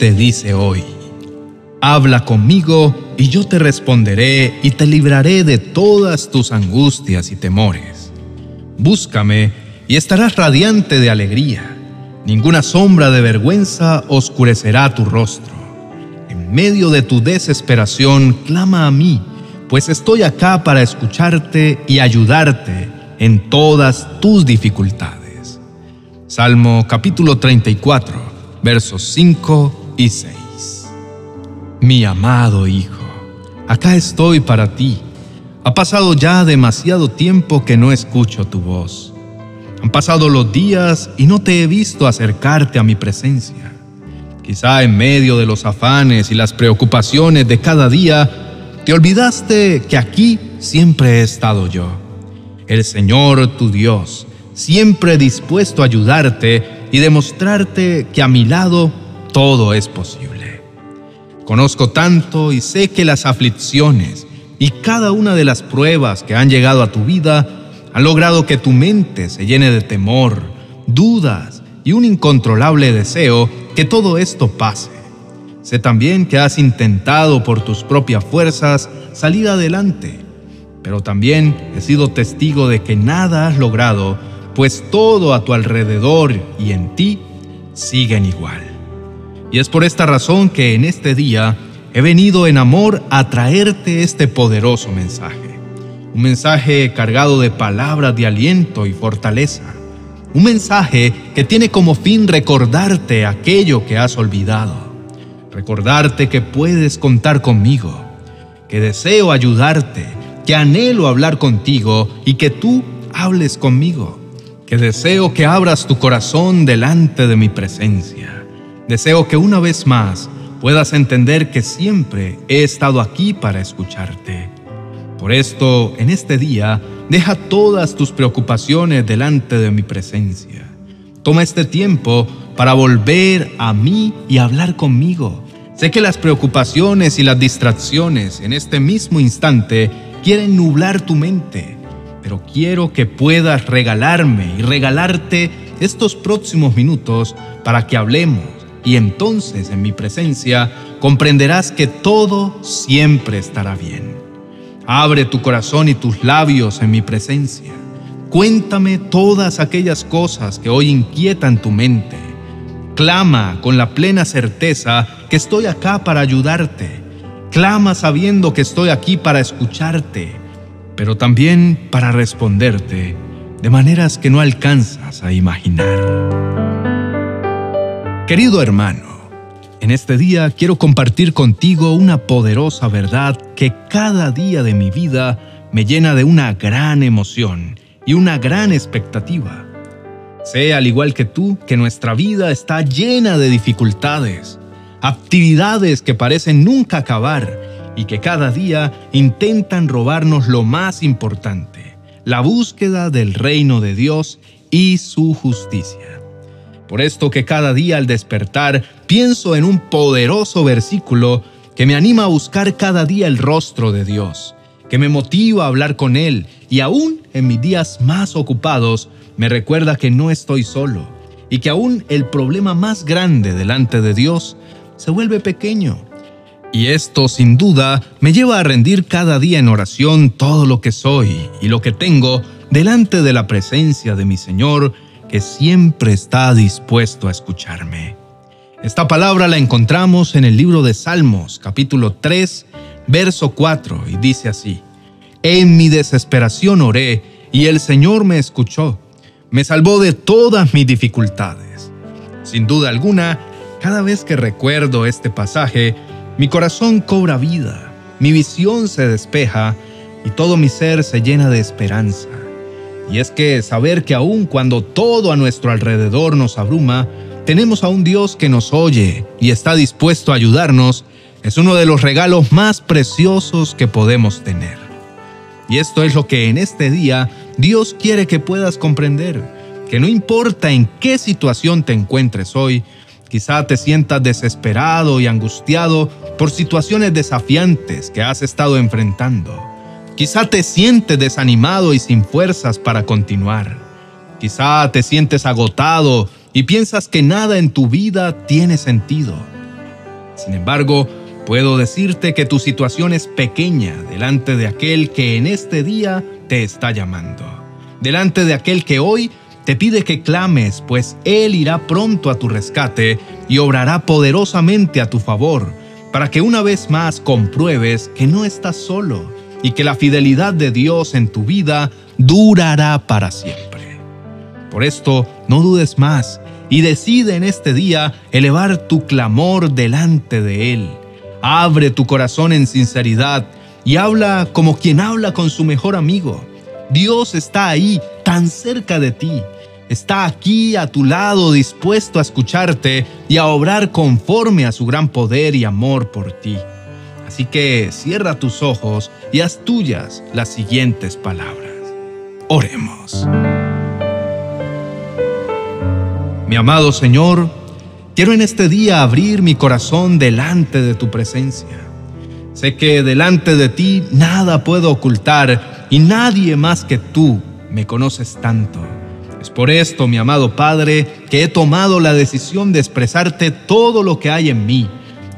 Te dice hoy, habla conmigo y yo te responderé y te libraré de todas tus angustias y temores. Búscame y estarás radiante de alegría. Ninguna sombra de vergüenza oscurecerá tu rostro. En medio de tu desesperación, clama a mí, pues estoy acá para escucharte y ayudarte en todas tus dificultades. Salmo capítulo 34, versos 5 y 6. Mi amado Hijo, acá estoy para ti. Ha pasado ya demasiado tiempo que no escucho tu voz. Han pasado los días y no te he visto acercarte a mi presencia. Quizá en medio de los afanes y las preocupaciones de cada día, te olvidaste que aquí siempre he estado yo, el Señor tu Dios, siempre dispuesto a ayudarte y demostrarte que a mi lado todo es posible. Conozco tanto y sé que las aflicciones y cada una de las pruebas que han llegado a tu vida han logrado que tu mente se llene de temor, dudas y un incontrolable deseo que todo esto pase. Sé también que has intentado por tus propias fuerzas salir adelante, pero también he sido testigo de que nada has logrado, pues todo a tu alrededor y en ti siguen igual. Y es por esta razón que en este día he venido en amor a traerte este poderoso mensaje. Un mensaje cargado de palabras de aliento y fortaleza. Un mensaje que tiene como fin recordarte aquello que has olvidado. Recordarte que puedes contar conmigo, que deseo ayudarte, que anhelo hablar contigo y que tú hables conmigo, que deseo que abras tu corazón delante de mi presencia Deseo que una vez más puedas entender que siempre he estado aquí para escucharte. Por esto, en este día, deja todas tus preocupaciones delante de mi presencia. Toma este tiempo para volver a mí y hablar conmigo. Sé que las preocupaciones y las distracciones en este mismo instante quieren nublar tu mente, pero quiero que puedas regalarme y regalarte estos próximos minutos para que hablemos y entonces en mi presencia comprenderás que todo siempre estará bien. Abre tu corazón y tus labios en mi presencia. Cuéntame todas aquellas cosas que hoy inquietan tu mente. Clama con la plena certeza que estoy acá para ayudarte. Clama sabiendo que estoy aquí para escucharte, pero también para responderte de maneras que no alcanzas a imaginar. Querido hermano, en este día quiero compartir contigo una poderosa verdad que cada día de mi vida me llena de una gran emoción y una gran expectativa. Sé, al igual que tú, que nuestra vida está llena de dificultades, actividades que parecen nunca acabar y que cada día intentan robarnos lo más importante, la búsqueda del reino de Dios y su justicia. Por esto que cada día al despertar pienso en un poderoso versículo que me anima a buscar cada día el rostro de Dios, que me motiva a hablar con Él y aún en mis días más ocupados me recuerda que no estoy solo y que aún el problema más grande delante de Dios se vuelve pequeño. Y esto sin duda me lleva a rendir cada día en oración todo lo que soy y lo que tengo delante de la presencia de mi Señor que siempre está dispuesto a escucharme. Esta palabra la encontramos en el libro de Salmos, capítulo 3, verso 4, y dice así, En mi desesperación oré, y el Señor me escuchó, me salvó de todas mis dificultades. Sin duda alguna, cada vez que recuerdo este pasaje, mi corazón cobra vida, mi visión se despeja y todo mi ser se llena de esperanza. Y es que saber que aun cuando todo a nuestro alrededor nos abruma, tenemos a un Dios que nos oye y está dispuesto a ayudarnos, es uno de los regalos más preciosos que podemos tener. Y esto es lo que en este día Dios quiere que puedas comprender, que no importa en qué situación te encuentres hoy, quizá te sientas desesperado y angustiado por situaciones desafiantes que has estado enfrentando. Quizá te sientes desanimado y sin fuerzas para continuar. Quizá te sientes agotado y piensas que nada en tu vida tiene sentido. Sin embargo, puedo decirte que tu situación es pequeña delante de aquel que en este día te está llamando, delante de aquel que hoy te pide que clames, pues Él irá pronto a tu rescate y obrará poderosamente a tu favor, para que una vez más compruebes que no estás solo y que la fidelidad de Dios en tu vida durará para siempre. Por esto, no dudes más y decide en este día elevar tu clamor delante de Él. Abre tu corazón en sinceridad y habla como quien habla con su mejor amigo. Dios está ahí, tan cerca de ti. Está aquí a tu lado, dispuesto a escucharte y a obrar conforme a su gran poder y amor por ti. Así que cierra tus ojos y haz tuyas las siguientes palabras. Oremos. Mi amado Señor, quiero en este día abrir mi corazón delante de tu presencia. Sé que delante de ti nada puedo ocultar y nadie más que tú me conoces tanto. Es por esto, mi amado Padre, que he tomado la decisión de expresarte todo lo que hay en mí,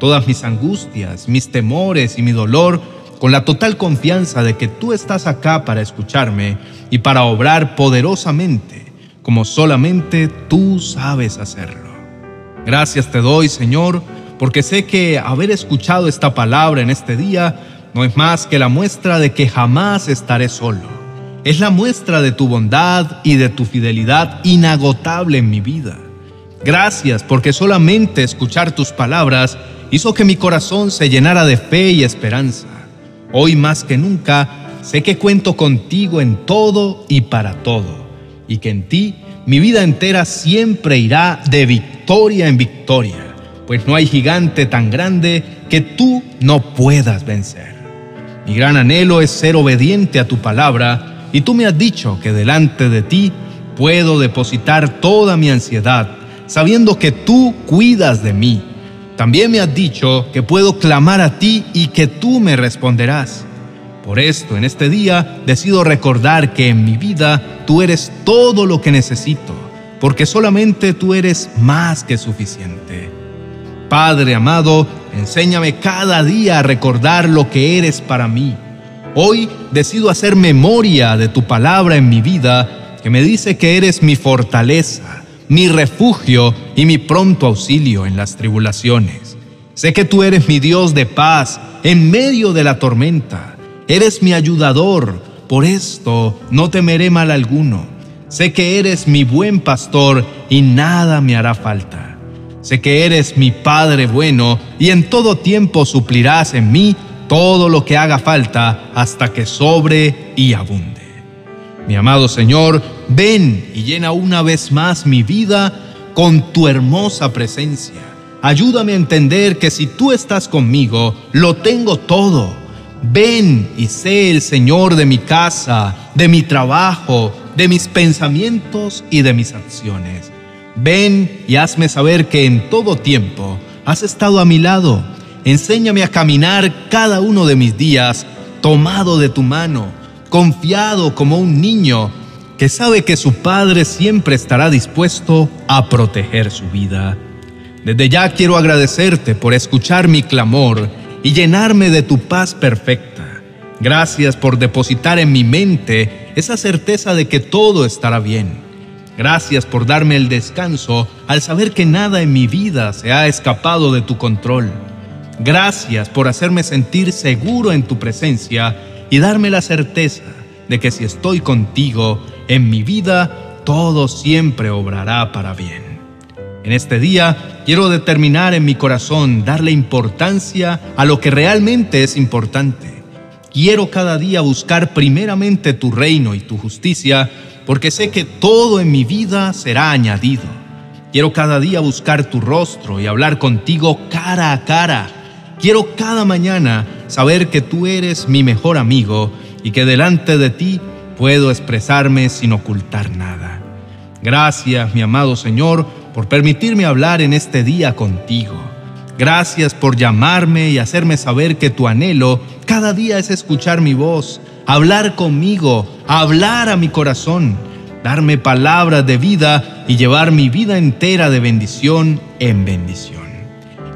todas mis angustias, mis temores y mi dolor, con la total confianza de que tú estás acá para escucharme y para obrar poderosamente como solamente tú sabes hacerlo. Gracias te doy, Señor, porque sé que haber escuchado esta palabra en este día no es más que la muestra de que jamás estaré solo. Es la muestra de tu bondad y de tu fidelidad inagotable en mi vida. Gracias porque solamente escuchar tus palabras hizo que mi corazón se llenara de fe y esperanza. Hoy más que nunca sé que cuento contigo en todo y para todo y que en ti mi vida entera siempre irá de victoria en victoria, pues no hay gigante tan grande que tú no puedas vencer. Mi gran anhelo es ser obediente a tu palabra y tú me has dicho que delante de ti puedo depositar toda mi ansiedad, sabiendo que tú cuidas de mí. También me has dicho que puedo clamar a ti y que tú me responderás. Por esto, en este día, decido recordar que en mi vida tú eres todo lo que necesito, porque solamente tú eres más que suficiente. Padre amado, enséñame cada día a recordar lo que eres para mí. Hoy decido hacer memoria de tu palabra en mi vida, que me dice que eres mi fortaleza, mi refugio y mi pronto auxilio en las tribulaciones. Sé que tú eres mi Dios de paz en medio de la tormenta Eres mi ayudador, por esto no temeré mal alguno. Sé que eres mi buen pastor y nada me hará falta. Sé que eres mi Padre bueno y en todo tiempo suplirás en mí todo lo que haga falta hasta que sobre y abunde. Mi amado Señor, ven y llena una vez más mi vida con tu hermosa presencia. Ayúdame a entender que si tú estás conmigo, lo tengo todo Ven y sé el Señor de mi casa, de mi trabajo, de mis pensamientos y de mis acciones. Ven y hazme saber que en todo tiempo has estado a mi lado. Enséñame a caminar cada uno de mis días tomado de tu mano, confiado como un niño que sabe que su padre siempre estará dispuesto a proteger su vida. Desde ya quiero agradecerte por escuchar mi clamor y llenarme de tu paz perfecta. Gracias por depositar en mi mente esa certeza de que todo estará bien. Gracias por darme el descanso al saber que nada en mi vida se ha escapado de tu control. Gracias por hacerme sentir seguro en tu presencia y darme la certeza de que si estoy contigo en mi vida, todo siempre obrará para bien. En este día quiero determinar en mi corazón darle importancia a lo que realmente es importante. Quiero cada día buscar primeramente tu reino y tu justicia, porque sé que todo en mi vida será añadido. Quiero cada día buscar tu rostro y hablar contigo cara a cara. Quiero cada mañana saber que tú eres mi mejor amigo y que delante de ti puedo expresarme sin ocultar nada. Gracias, mi amado Señor, por permitirme hablar en este día contigo. Gracias por llamarme y hacerme saber que tu anhelo cada día es escuchar mi voz, hablar conmigo, hablar a mi corazón, darme palabras de vida y llevar mi vida entera de bendición en bendición.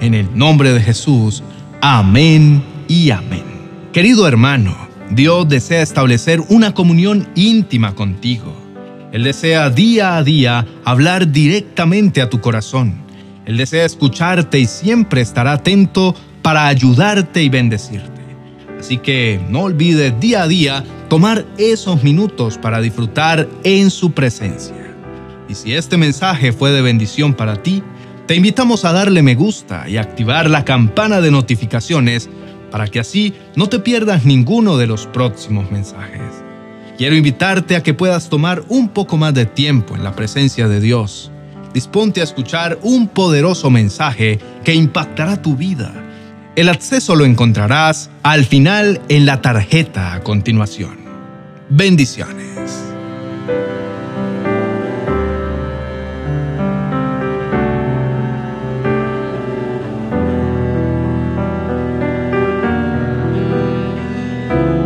En el nombre de Jesús. Amén y amén. Querido hermano, Dios desea establecer una comunión íntima contigo. Él desea día a día hablar directamente a tu corazón. Él desea escucharte y siempre estará atento para ayudarte y bendecirte. Así que no olvides día a día tomar esos minutos para disfrutar en su presencia. Y si este mensaje fue de bendición para ti, te invitamos a darle me gusta y activar la campana de notificaciones para que así no te pierdas ninguno de los próximos mensajes. Quiero invitarte a que puedas tomar un poco más de tiempo en la presencia de Dios. Disponte a escuchar un poderoso mensaje que impactará tu vida. El acceso lo encontrarás al final en la tarjeta a continuación. Bendiciones. Amen.